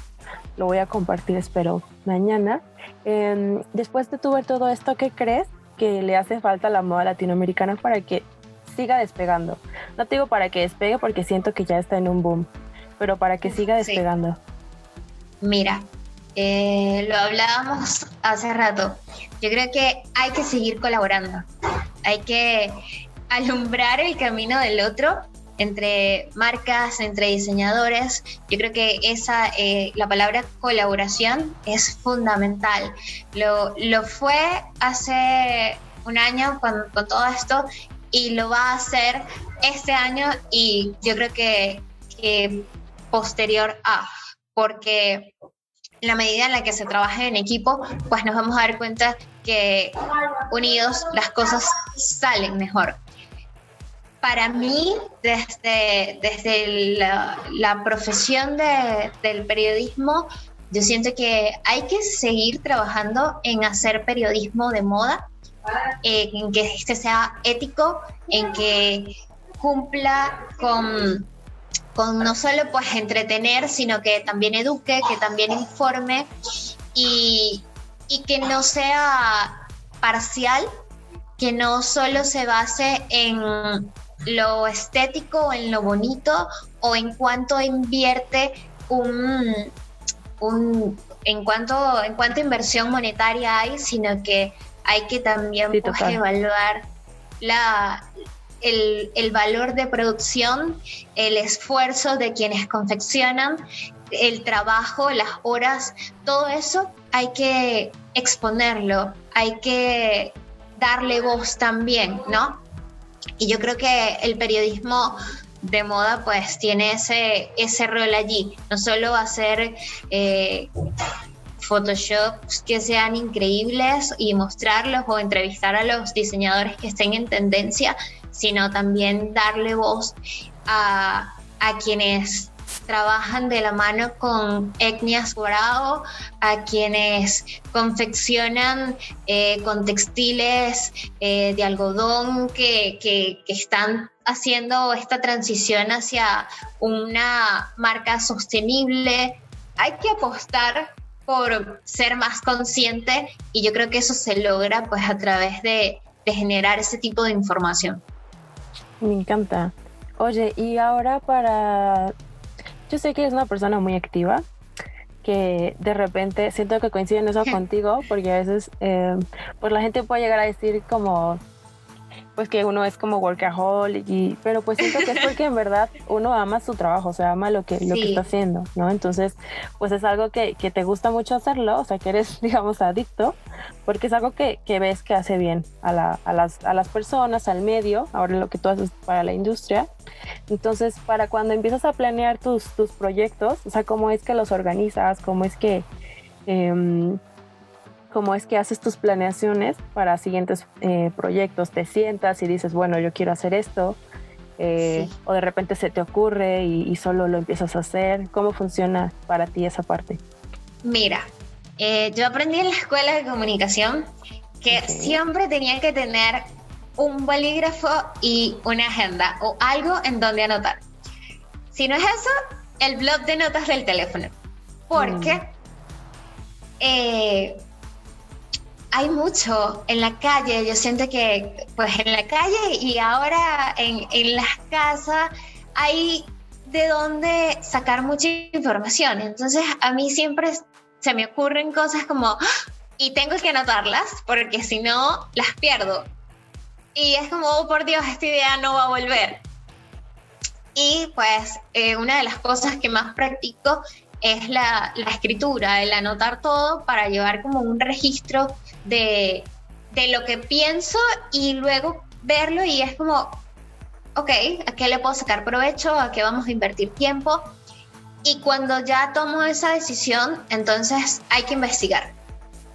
lo voy a compartir, espero, mañana. Em, después de tu ver todo esto, ¿qué crees que le hace falta a la moda latinoamericana para que siga despegando. No te digo para que despegue porque siento que ya está en un boom, pero para que siga despegando. Mira, eh, lo hablábamos hace rato. Yo creo que hay que seguir colaborando. Hay que alumbrar el camino del otro entre marcas, entre diseñadores. Yo creo que esa, eh, la palabra colaboración es fundamental. Lo, lo fue hace un año con, con todo esto y lo va a hacer este año y yo creo que, posterior a, porque en la medida en la que se trabaje en equipo, pues nos vamos a dar cuenta que unidos las cosas salen mejor. Para mí, desde, desde la, profesión del periodismo, yo siento que hay que seguir trabajando en hacer periodismo de moda, en que este sea ético, en que cumpla con, con no solo pues entretener, sino que también eduque, que también informe y, y que no sea parcial, que no solo se base en lo estético, en lo bonito o en cuanto invierte un, un en cuanto en cuánto inversión monetaria hay, sino que hay que también pues, evaluar la, el, el, valor de producción, el esfuerzo de quienes confeccionan, el trabajo, las horas, todo eso hay que exponerlo, hay que darle voz también, ¿no? Y yo creo que el periodismo de moda pues tiene ese, ese rol allí, no solo hacer eh, Photoshops que sean increíbles y mostrarlos o entrevistar a los diseñadores que estén en tendencia, sino también darle voz a, a quienes trabajan de la mano con etnias Borao, a quienes confeccionan eh, con textiles eh, de algodón que, que están haciendo esta transición hacia una marca sostenible. Hay que apostar por ser más consciente y yo creo que eso se logra pues a través de, de generar ese tipo de información. Me encanta. Oye, y ahora para yo sé que eres una persona muy activa, que de repente siento que coincide en eso contigo, porque a veces eh, pues la gente puede llegar a decir como pues que uno es como workaholic y pero pues siento que es porque en verdad uno ama su trabajo, o sea, ama lo que lo que está haciendo, ¿no? Entonces, pues es algo que, que, te gusta mucho hacerlo, o sea, que eres digamos adicto, porque es algo que, que ves que hace bien a, la, a, las, a las personas, al medio, ahora lo que tú haces para la industria. Entonces, para cuando empiezas a planear tus, tus proyectos, o sea, cómo es que los organizas, cómo es que eh, cómo es que haces tus planeaciones para siguientes eh, proyectos. Te sientas y dices, bueno, yo quiero hacer esto. Eh, o de repente se te ocurre y, solo lo empiezas a hacer. ¿Cómo funciona para ti esa parte? Mira, eh, yo aprendí en la escuela de comunicación que siempre tenía que tener un bolígrafo y una agenda o algo en donde anotar. Si no es eso, el blog de notas del teléfono. Porque mm hay mucho en la calle, yo siento que pues en la calle y ahora en, en las casas hay de dónde sacar mucha información. Entonces a mí siempre se me ocurren cosas como, ¡Ah! y tengo que anotarlas porque si no las pierdo. Y es como, oh, por Dios, esta idea no va a volver. Y pues eh, una de las cosas que más practico es la, la, escritura, el anotar todo para llevar como un registro de, de lo que pienso y luego verlo y es como, ok, ¿a qué le puedo sacar provecho? ¿A qué vamos a invertir tiempo? Y cuando ya tomo esa decisión, entonces hay que investigar.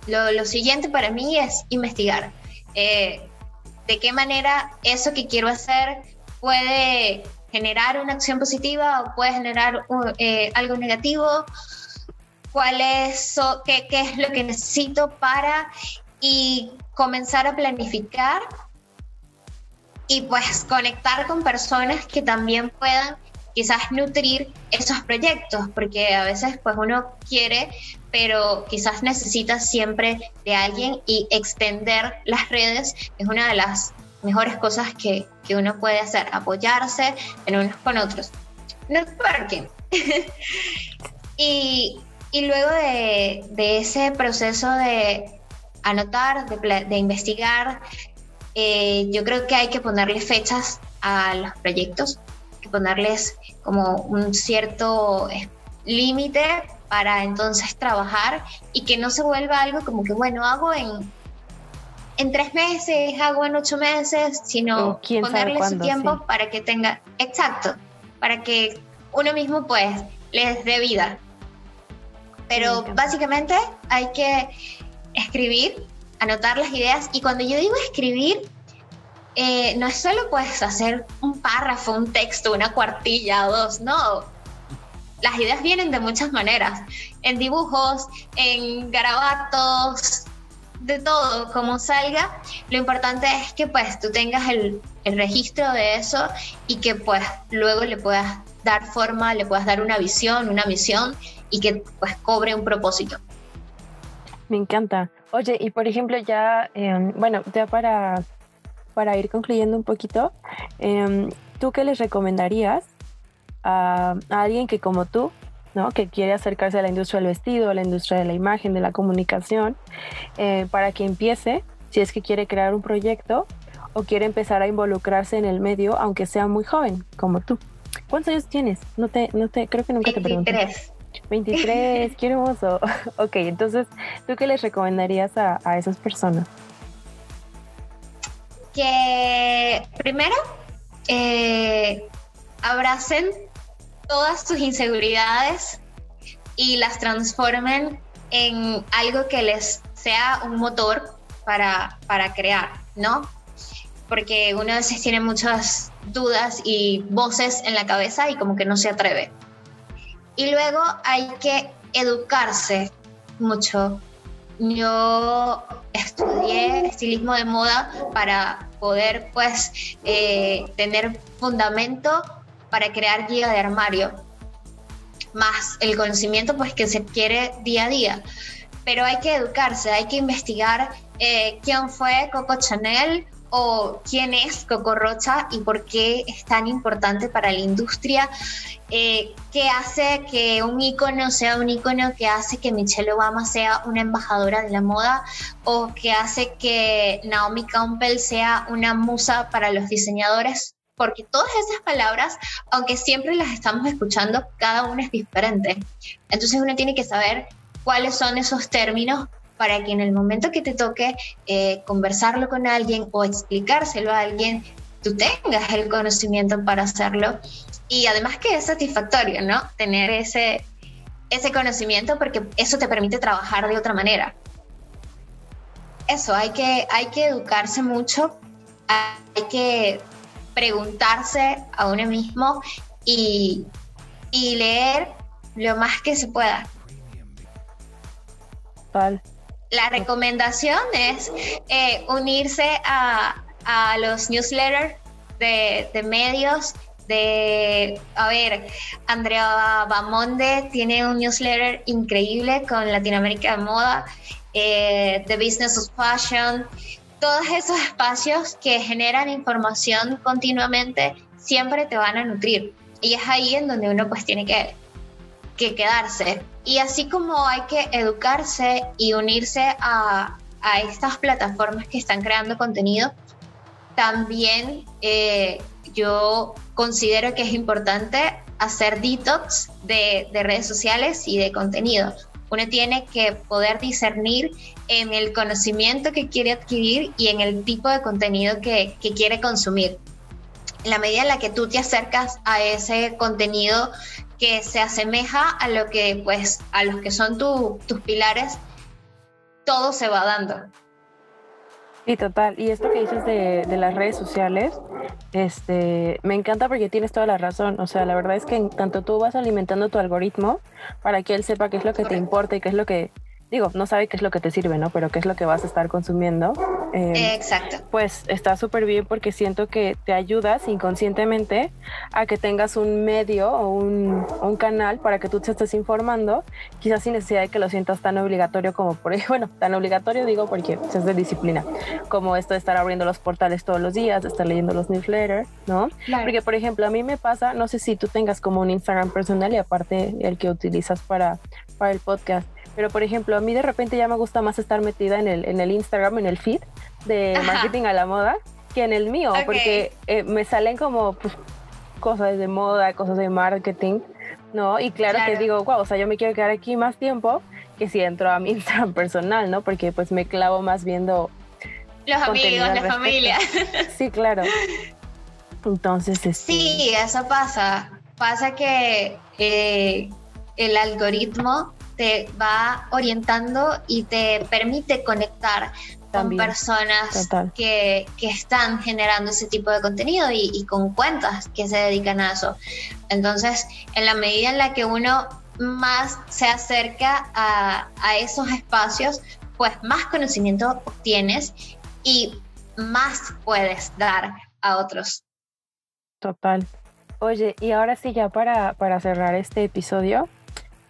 Lo, lo siguiente para mí es investigar. Eh, ¿De qué manera eso que quiero hacer puede generar una acción positiva o puede generar eh, algo negativo? Cuál es, qué, qué es lo que necesito para y comenzar a planificar y pues conectar con personas que también puedan quizás nutrir esos proyectos, porque a veces pues uno quiere, pero quizás necesita siempre de alguien y extender las redes es una de las mejores cosas que, que uno puede hacer, apoyarse en unos con otros. Networking. y y luego de, ese proceso de anotar, de, investigar, eh, yo creo que hay que ponerle fechas a los proyectos, que ponerles como un cierto eh, límite para entonces trabajar y que no se vuelva algo como que, bueno, hago en, en tres meses, hago en ocho meses, sino ponerle su tiempo para que tenga, exacto, para que uno mismo pues les dé vida. Pero básicamente hay que escribir, anotar las ideas y cuando yo digo escribir, eh, no es solo puedes hacer un párrafo, un texto, una cuartilla o dos, no. Las ideas vienen de muchas maneras, en dibujos, en garabatos, de todo, como salga. Lo importante es que pues tú tengas el, el registro de eso y que pues luego le puedas dar forma, le puedas dar una visión, una misión y que pues cobre un propósito. Me encanta. Oye, y por ejemplo ya, em, bueno, ya para, para ir concluyendo un poquito, em, ¿tú qué les recomendarías a, alguien que como tú, ¿no? que quiere acercarse a la industria del vestido, a la industria de la imagen, de la comunicación, eh, para que empiece, si es que quiere crear un proyecto o quiere empezar a involucrarse en el medio, aunque sea muy joven, como tú? ¿Cuántos años tienes? No te, no te, creo que nunca te pregunté. 23, qué hermoso. ok, entonces, ¿tú qué les recomendarías a, a esas personas? Que primero eh, abracen todas sus inseguridades y las transformen en algo que les sea un motor para, para crear, ¿no? Porque uno a veces tiene muchas dudas y voces en la cabeza y como que no se atreve. Y luego hay que educarse mucho. Yo estudié estilismo de moda para poder pues eh, tener fundamento para crear guía de armario, más el conocimiento pues que se quiere día a día. Pero hay que educarse, hay que investigar eh, quién fue Coco Chanel o quién es Coco Rocha y por qué es tan importante para la industria, eh, qué hace que un icono sea un icono, qué hace que Michelle Obama sea una embajadora de la moda o qué hace que Naomi Campbell sea una musa para los diseñadores. Porque todas esas palabras, aunque siempre las estamos escuchando, cada una es diferente. Entonces uno tiene que saber cuáles son esos términos para que en el momento que te toque eh, conversarlo con alguien o explicárselo a alguien, tú tengas el conocimiento para hacerlo. Y además que es satisfactorio, ¿no? Tener ese, ese conocimiento porque eso te permite trabajar de otra manera. Eso, hay que, hay que educarse mucho, hay que preguntarse a uno mismo y, y leer lo más que se pueda. Vale la recomendación es eh, unirse a, a, los newsletters de, de, medios. De, a ver, Andrea Bamonde tiene un newsletter increíble con Latinoamérica de Moda, eh, The Business of Fashion, todos esos espacios que generan información continuamente siempre te van a nutrir. Y es ahí en donde uno pues tiene que que quedarse. Y así como hay que educarse y unirse a, a estas plataformas que están creando contenido, también eh, yo considero que es importante hacer detox de, de, redes sociales y de contenido. Uno tiene que poder discernir en el conocimiento que quiere adquirir y en el tipo de contenido que, que quiere consumir. En la medida en la que tú te acercas a ese contenido que se asemeja a lo que, pues, a los que son tus pilares, todo se va dando. Sí, total. Y esto que dices de, de, las redes sociales, este, me encanta porque tienes toda la razón. O sea, la verdad es que tanto tú vas alimentando tu algoritmo para que él sepa qué es lo que te importa y qué es lo que digo, no sabe qué es lo que te sirve, ¿no? Pero qué es lo que vas a estar consumiendo. Eh, Exacto. Pues está súper bien porque siento que te ayudas inconscientemente a que tengas un medio o un, un, canal para que tú te estés informando, quizás sin necesidad de que lo sientas tan obligatorio como por bueno, tan obligatorio digo porque es de disciplina, como esto de estar abriendo los portales todos los días, de estar leyendo los newsletters, ¿no? Claro. Porque, por ejemplo, a mí me pasa, no sé si tú tengas como un Instagram personal y aparte el que utilizas para, para el podcast pero, por ejemplo, a mí de repente ya me gusta más estar metida en el, en el Instagram, en el feed de Ajá. marketing a la moda, que en el mío, okay. porque eh, me salen como pues, cosas de moda, cosas de marketing, ¿no? Y claro, claro, que digo, wow, o sea, yo me quiero quedar aquí más tiempo que si entro a mi Instagram personal, ¿no? Porque pues me clavo más viendo... Los amigos, la familia. Sí, claro. Entonces, este... Sí, eso pasa. Pasa que eh, el algoritmo te va orientando y te permite conectar También. con personas que, que, están generando ese tipo de contenido y, y, con cuentas que se dedican a eso. Entonces, en la medida en la que uno más se acerca a, a esos espacios, pues más conocimiento obtienes y más puedes dar a otros. Total. Oye, y ahora sí, ya para, para cerrar este episodio,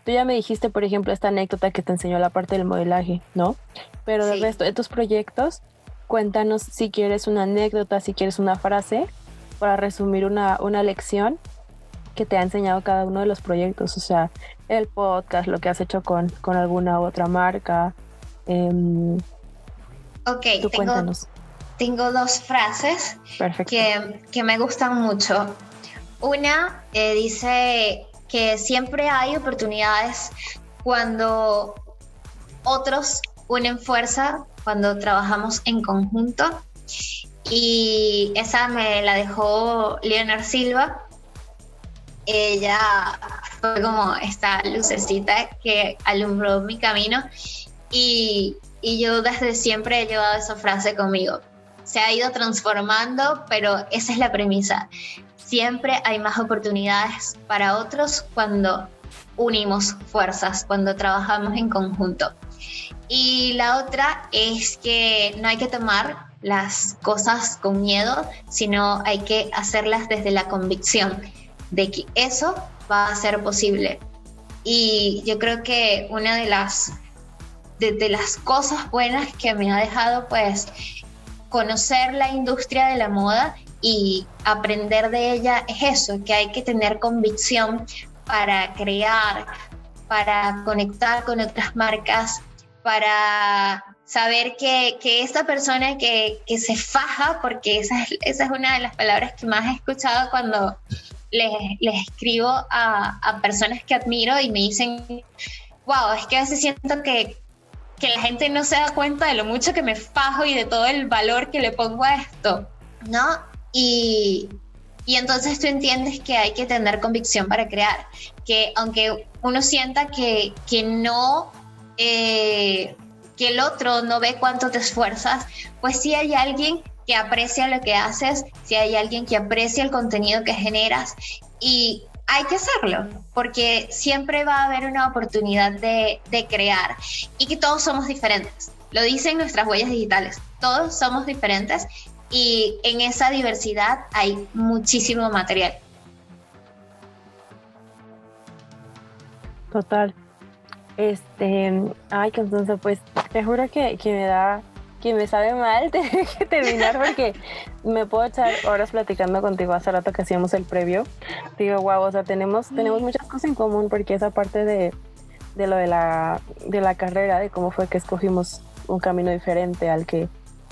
tú ya me dijiste, por ejemplo, esta anécdota que te enseñó la parte del modelaje, ¿no? Pero del resto de tus proyectos, cuéntanos si quieres una anécdota, si quieres una frase para resumir una, una lección que te ha enseñado cada uno de los proyectos, o sea, el podcast, lo que has hecho con, con alguna otra marca. em, Ok, tú tengo, cuéntanos. tengo dos frases Perfecto. que, que me gustan mucho. Una eh, dice que siempre hay oportunidades cuando otros unen fuerza, cuando trabajamos en conjunto. Y esa me la dejó Leonard Silva. Ella fue como esta lucecita que alumbró mi camino y, y yo desde siempre he llevado esa frase conmigo. Se ha ido transformando, pero esa es la premisa. Siempre hay más oportunidades para otros cuando unimos fuerzas, cuando trabajamos en conjunto. Y la otra es que no hay que tomar las cosas con miedo, sino hay que hacerlas desde la convicción de que eso va a ser posible. Y yo creo que una de las, de, las cosas buenas que me ha dejado, pues, conocer la industria de la moda y aprender de ella es eso, que hay que tener convicción para crear, para conectar con otras marcas, para saber que, que esta persona que, que, se faja, porque esa es, esa es una de las palabras que más he escuchado cuando les, les escribo a, a, personas que admiro y me dicen, wow, es que a veces siento que, que la gente no se da cuenta de lo mucho que me fajo y de todo el valor que le pongo a esto, ¿no? Y, entonces tú entiendes que hay que tener convicción para crear, que aunque uno sienta que, que no, eh, que el otro no ve cuánto te esfuerzas, pues sí hay alguien que aprecia lo que haces, si hay alguien que aprecia el contenido que generas y hay que hacerlo, porque siempre va a haber una oportunidad de crear y que todos somos diferentes. Lo dicen nuestras huellas digitales, todos somos diferentes y en esa diversidad hay muchísimo material. Total. Este, ay, que entonces pues te juro que, que me da, que me sabe mal tener que terminar porque me puedo echar horas platicando contigo hace rato que hacíamos el previo. Digo, wow, o sea, tenemos, tenemos muchas cosas en común porque esa parte de, de lo de la, de la carrera, de cómo fue que escogimos un camino diferente al que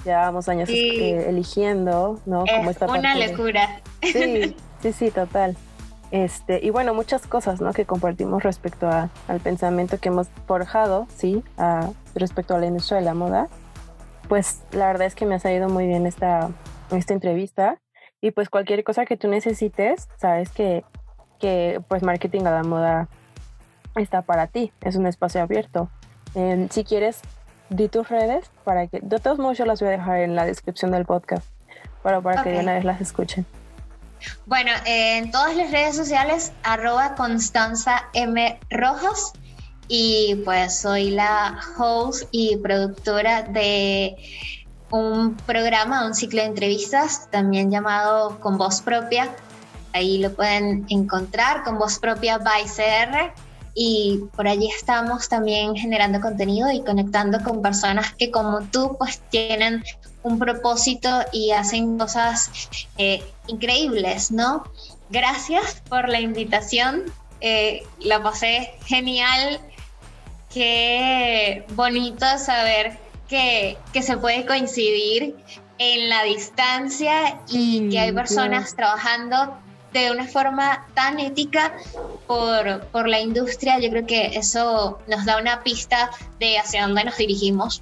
llevábamos años Sí. eh, eligiendo, ¿no? Es esta una parte de- locura. Sí, sí, sí, total. Este, y bueno, muchas cosas, ¿no? Que compartimos respecto a- al pensamiento que hemos forjado, sí, a- respecto a la industria de la moda. Pues la verdad es que me ha salido muy bien esta, esta entrevista. Y pues cualquier cosa que tú necesites, sabes que, que pues marketing a la moda está para ti, es un espacio abierto. Em, si quieres, di tus redes para que, de todos modos yo las voy a dejar en la descripción del podcast, para, para que de una vez las escuchen. Bueno, eh, en todas las redes sociales, arroba Constanza M. Rojas. Y pues soy la host y productora de un programa, un ciclo de entrevistas, también llamado Con Voz Propia. Ahí lo pueden encontrar, Con Voz Propia by CR. Y por allí estamos también generando contenido y conectando con personas que como tú pues tienen un propósito y hacen cosas eh, increíbles, ¿no? Gracias por la invitación, eh, la pasé genial, qué bonito saber que, que, se puede coincidir en la distancia y Mm, que hay personas Dios. trabajando de una forma tan ética por, por la industria, yo creo que eso nos da una pista de hacia dónde nos dirigimos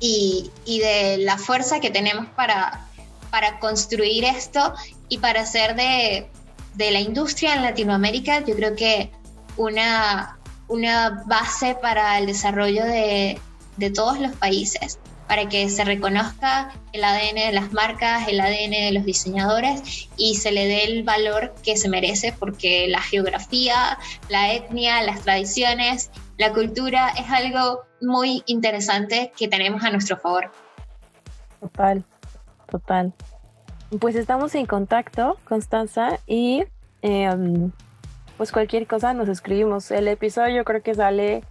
y, y de la fuerza que tenemos para, para construir esto y para hacer de, de, la industria en Latinoamérica, yo creo que una, una base para el desarrollo de, de todos los países, para que se reconozca el ADN de las marcas, el ADN de los diseñadores y se le dé el valor que se merece, porque la geografía, la etnia, las tradiciones, la cultura es algo muy interesante que tenemos a nuestro favor. Total, total. pues estamos en contacto, Constanza, y em, pues cualquier cosa nos escribimos. El episodio creo que sale,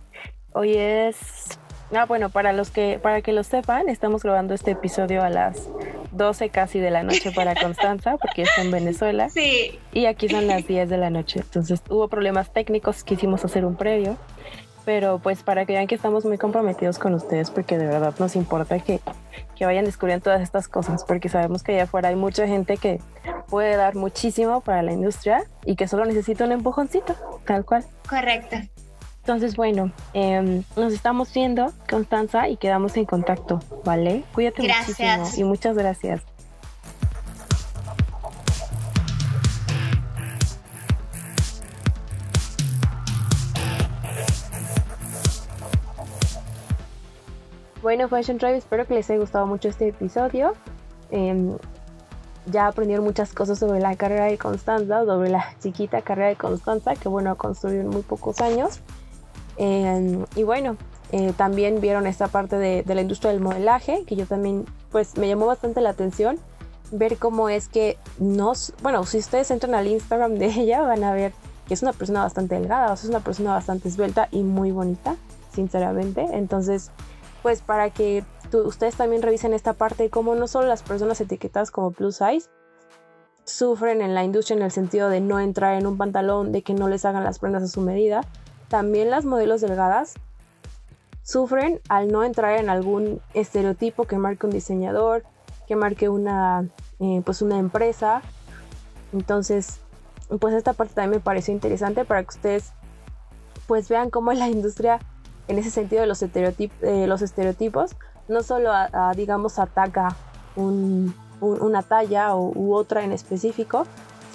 hoy es... Ah, bueno, para los que, para que lo sepan, estamos grabando este episodio a las 12 casi de la noche para Constanza, porque está en Venezuela. Sí. Y aquí son las 10 de la noche. Entonces hubo problemas técnicos, quisimos hacer un previo pero pues para que vean que estamos muy comprometidos con ustedes porque de verdad nos importa que, que vayan descubriendo todas estas cosas porque sabemos que allá afuera hay mucha gente que puede dar muchísimo para la industria y que solo necesita un empujoncito, tal cual. Correcto. Entonces, bueno, em, nos estamos viendo, Constanza, y quedamos en contacto, ¿vale? Cuídate muchísimo y muchas gracias. Bueno, Fashion Tribe, espero que les haya gustado mucho este episodio. Em, ya aprendieron muchas cosas sobre la carrera de Constanza, sobre la chiquita carrera de Constanza, que bueno, construyó en muy pocos años. Em, y bueno, eh, también vieron esta parte de, la industria del modelaje, que yo también, pues me llamó bastante la atención ver cómo es que nos, bueno, si ustedes entran al Instagram de ella, van a ver que es una persona bastante delgada, es una persona bastante esbelta y muy bonita, sinceramente. Entonces, pues para que ustedes también revisen esta parte de cómo no solo las personas etiquetadas como plus size sufren en la industria en el sentido de no entrar en un pantalón, de que no les hagan las prendas a su medida, también las modelos delgadas sufren al no entrar en algún estereotipo que marque un diseñador, que marque una, eh, pues una empresa. Entonces, pues esta parte también me pareció interesante para que ustedes pues vean cómo la industria en ese sentido de los, eh, los estereotipos, no solo digamos ataca una talla u otra en específico,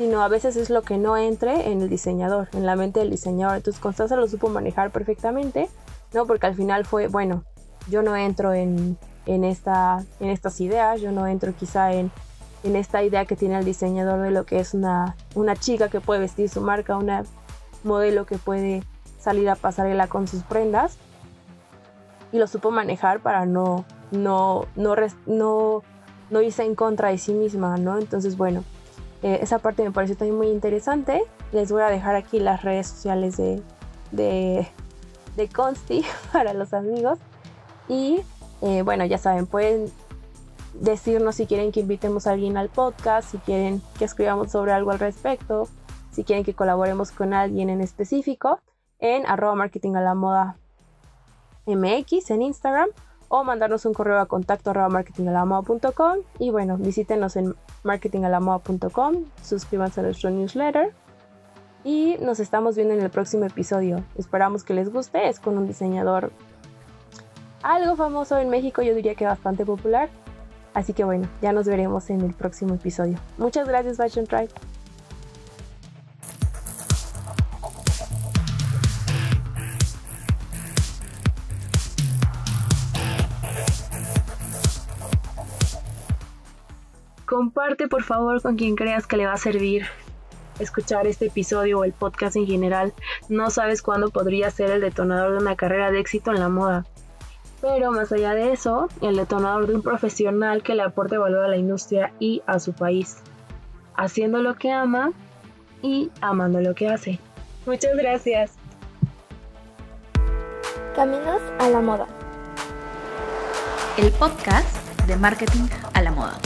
sino a veces es lo que no entre en el diseñador, en la mente del diseñador. Entonces Constanza lo supo manejar perfectamente, ¿no? Porque al final fue, bueno, yo no entro en, en, esta, en estas ideas, yo no entro quizá en, en esta idea que tiene el diseñador de lo que es una, una chica que puede vestir su marca, una modelo que puede salir a pasarela con sus prendas y lo supo manejar para no, no, no, no, no irse en contra de sí misma, ¿no? Entonces, bueno, eh, esa parte me pareció también muy interesante. Les voy a dejar aquí las redes sociales de, de, Consti para los amigos. Y eh, bueno, ya saben, pueden decirnos si quieren que invitemos a alguien al podcast, si quieren que escribamos sobre algo al respecto, si quieren que colaboremos con alguien en específico en arroba marketing a la moda mx en Instagram o mandarnos un correo a contacto arroba y bueno, visítenos en marketingalamoda.com, suscríbanse a nuestro newsletter y nos estamos viendo en el próximo episodio. Esperamos que les guste, es con un diseñador algo famoso en México, yo diría que bastante popular. Así que bueno, ya nos veremos en el próximo episodio. Muchas gracias Fashion Tribe. Comparte por favor con quien creas que le va a servir escuchar este episodio o el podcast en general. No sabes cuándo podría ser el detonador de una carrera de éxito en la moda. Pero más allá de eso, el detonador de un profesional que le aporte valor a la industria y a su país. Haciendo lo que ama y amando lo que hace. Muchas gracias. Caminos a la moda. El podcast de marketing a la moda.